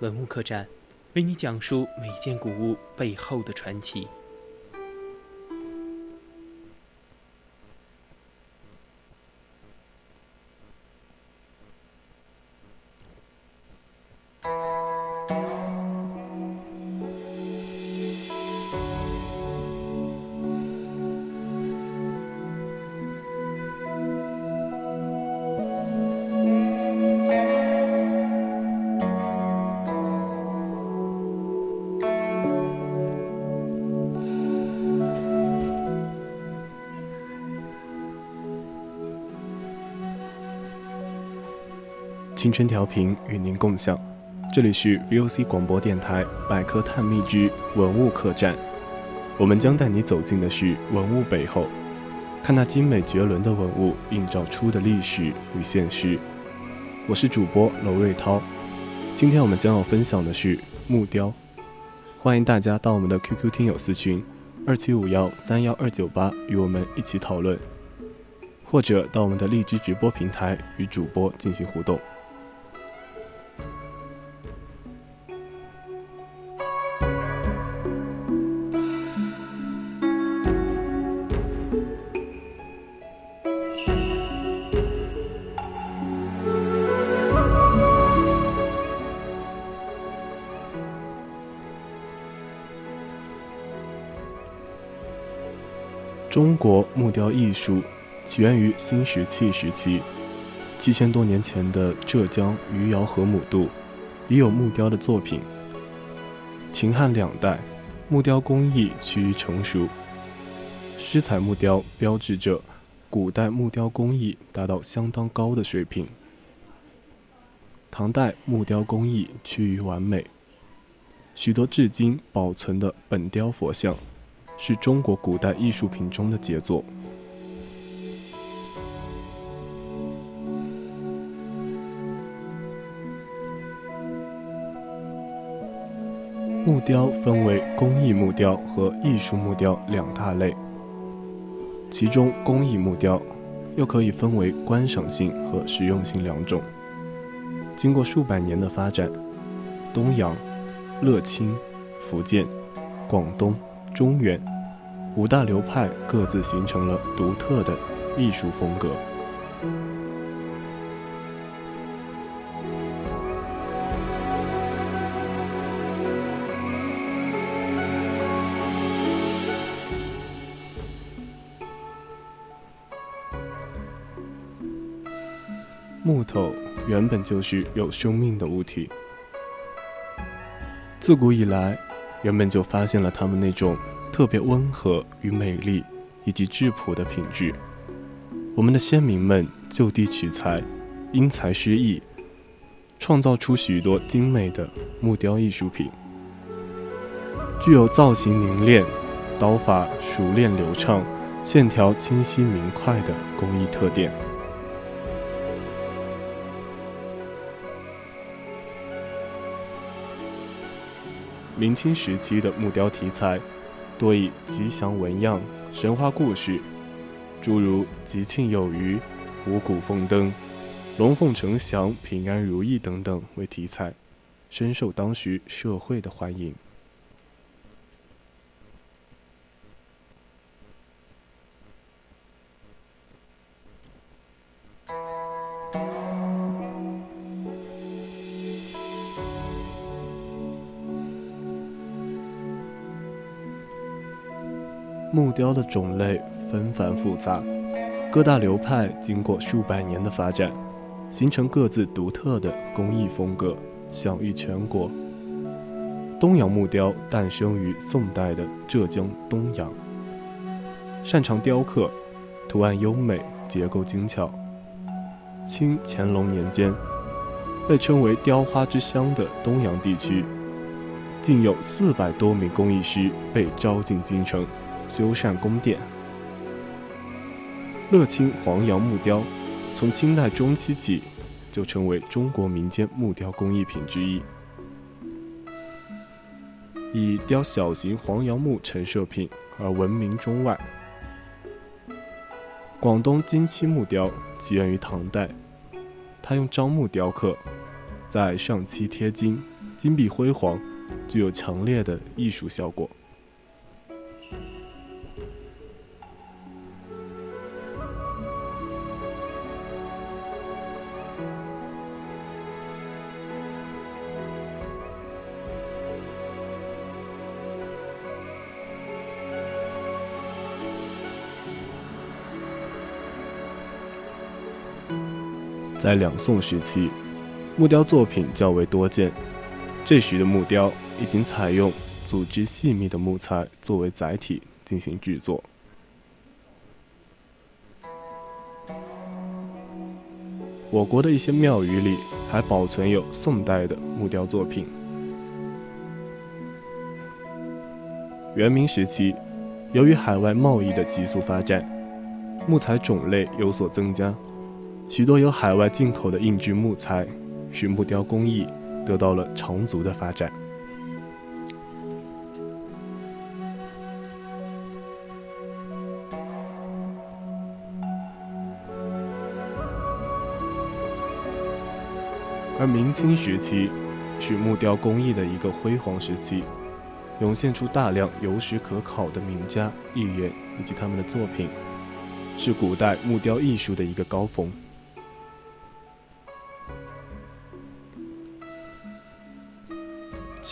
文物客栈，为你讲述每件古物背后的传奇。青春调频与您共享，这里是 VOC 广播电台百科探秘之文物客栈。我们将带你走进的是文物背后，看那精美绝伦的文物映照出的历史与现实。我是主播娄瑞涛，今天我们将要分享的是木雕，欢迎大家到我们的 QQ 听友私群二七五幺三幺二九八与我们一起讨论，或者到我们的荔枝直播平台与主播进行互动。中国木雕艺术起源于新石器时期，七千多年前的浙江余姚河姆渡已有木雕的作品。秦汉两代，木雕工艺趋于成熟，施彩木雕标志着古代木雕工艺达到相当高的水平。唐代木雕工艺趋于完美，许多至今保存的本雕佛像。是中国古代艺术品中的杰作。木雕分为工艺木雕和艺术木雕两大类，其中工艺木雕又可以分为观赏性和实用性两种。经过数百年的发展，东阳、乐清、福建、广东。中原五大流派各自形成了独特的艺术风格。木头原本就是有生命的物体，自古以来。人们就发现了他们那种特别温和与美丽，以及质朴的品质。我们的先民们就地取材，因材施艺，创造出许多精美的木雕艺术品，具有造型凝练、刀法熟练流畅、线条清晰明快的工艺特点。明清时期的木雕题材，多以吉祥纹样、神话故事，诸如吉庆有余、五谷丰登、龙凤呈祥、平安如意等等为题材，深受当时社会的欢迎。木雕的种类纷繁复杂，各大流派经过数百年的发展，形成各自独特的工艺风格，享誉全国。东阳木雕诞生于宋代的浙江东阳，擅长雕刻，图案优美，结构精巧。清乾隆年间，被称为“雕花之乡”的东阳地区，竟有四百多名工艺师被招进京城，修缮宫殿。乐清黄杨木雕，从清代中期起就成为中国民间木雕工艺品之一。以雕小型黄杨木陈设品而闻名中外。广东金漆木雕起源于唐代，它用樟木雕刻，在上漆贴金，金碧辉煌，具有强烈的艺术效果。在两宋时期，木雕作品较为多见。这时的木雕已经采用组织细密的木材作为载体进行制作。我国的一些庙宇里还保存有宋代的木雕作品。元明时期，由于海外贸易的急速发展，木材种类有所增加。许多由海外进口的硬质木材，使木雕工艺得到了长足的发展。而明清时期是木雕工艺的一个辉煌时期，涌现出大量有史可考的名家艺人以及他们的作品，是古代木雕艺术的一个高峰。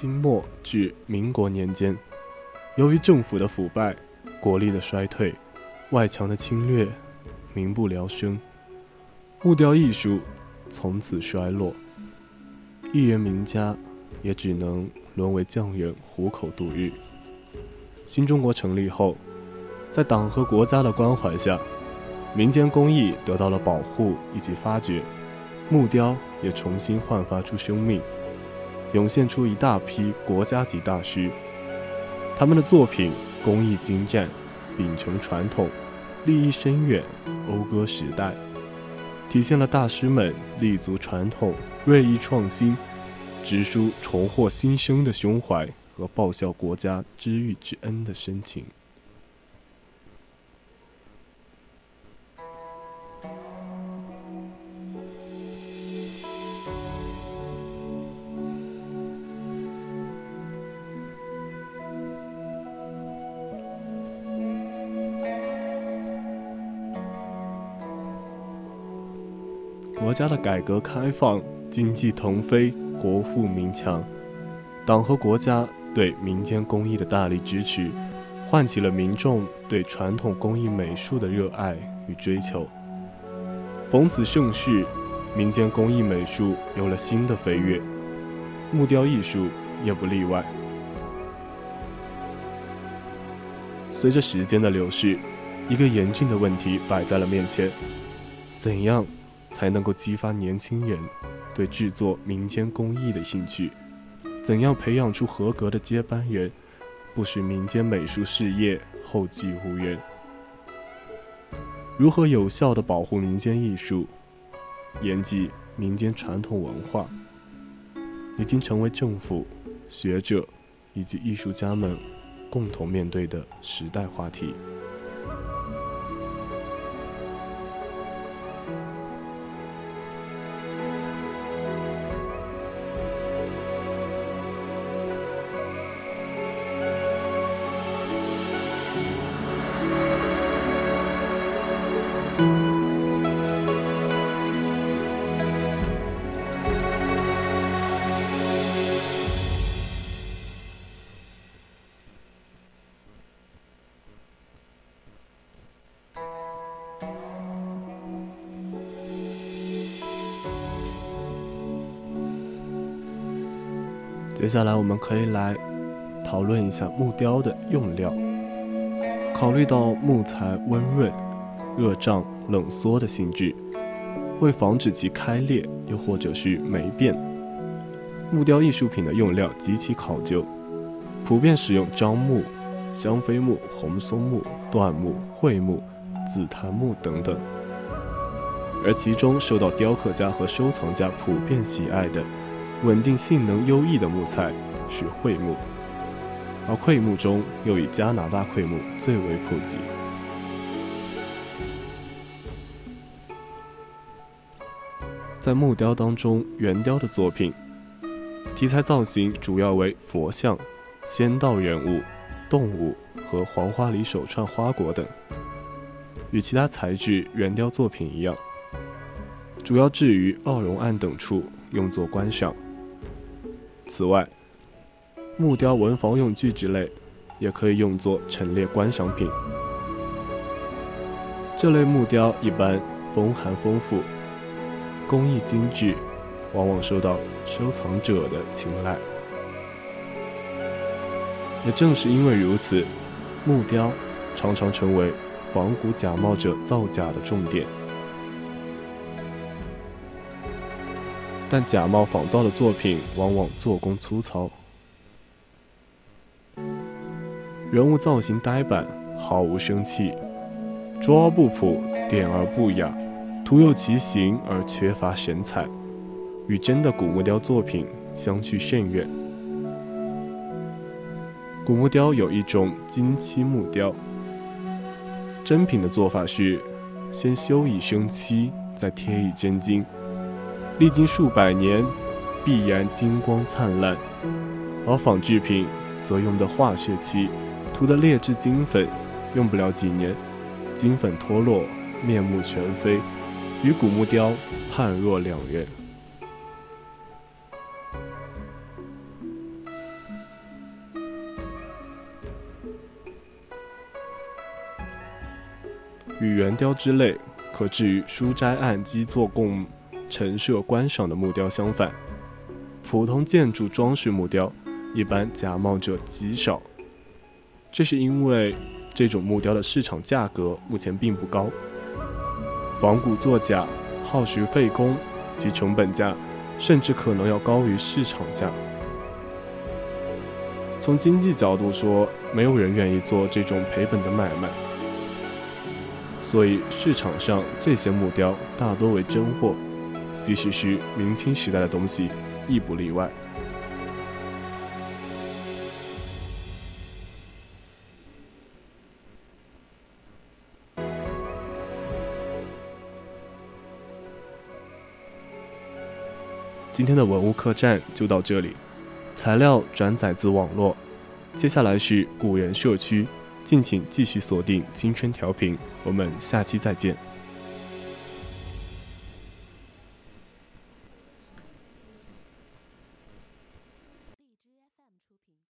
清末至民国年间，由于政府的腐败、国力的衰退、外强的侵略，民不聊生，木雕艺术从此衰落，艺人名家也只能沦为匠人，糊口度日。新中国成立后，在党和国家的关怀下，民间工艺得到了保护以及发掘，木雕也重新焕发出生命。涌现出一大批国家级大师，他们的作品工艺精湛，秉承传统，立意深远，讴歌时代，体现了大师们立足传统、锐意创新、直抒重获新生的胸怀和报效国家知遇之恩的深情。国家的改革开放，经济腾飞，国富民强，党和国家对民间工艺的大力支持，唤起了民众对传统工艺美术的热爱与追求。逢此盛世，民间工艺美术有了新的飞跃，木雕艺术也不例外。随着时间的流逝，一个严峻的问题摆在了面前：怎样？才能够激发年轻人对制作民间工艺的兴趣。怎样培养出合格的接班人，不使民间美术事业后继无人？如何有效地保护民间艺术，延继民间传统文化，已经成为政府、学者以及艺术家们共同面对的时代话题。接下来，我们可以来讨论一下木雕的用料。考虑到木材温润、热胀冷缩的性质，为防止其开裂又或者是霉变，木雕艺术品的用料极其考究，普遍使用樟木、香妃木、红松木、椴木、桧木、紫檀木等等。而其中受到雕刻家和收藏家普遍喜爱的、稳定性能优异的木材是桧木，而桧木中又以加拿大桧木最为普及。在木雕当中，圆雕的作品题材造型主要为佛像、仙道人物、动物和黄花梨手串花果等，与其他材质圆雕作品一样。主要置于奥绒案等处，用作观赏。此外，木雕文房用具之类，也可以用作陈列观赏品。这类木雕一般风寒丰富，工艺精致，往往受到收藏者的青睐。也正是因为如此，木雕常常成为仿古假冒者造假的重点。但假冒仿造的作品往往做工粗糙，人物造型呆板，毫无生气，拙而不朴，点而不雅，徒有其形而缺乏神采，与真的古木雕作品相去甚远。古木雕有一种金漆木雕，真品的做法是先修以生漆，再贴以真金。历经数百年，必然金光灿烂；而仿制品则用的化学漆，涂的劣质金粉，用不了几年，金粉脱落，面目全非，与古木雕判若两人。与圆雕之类，可置于书斋案基座供。陈设观赏的木雕相反，普通建筑装饰木雕一般假冒者极少，这是因为这种木雕的市场价格目前并不高，仿古作假耗时费工，其成本价甚至可能要高于市场价。从经济角度说，没有人愿意做这种赔本的买卖，所以市场上这些木雕大多为真货。即使是明清时代的东西，亦不例外。今天的文物客栈就到这里，材料转载自网络。接下来是古人社区，敬请继续锁定青春调频，我们下期再见。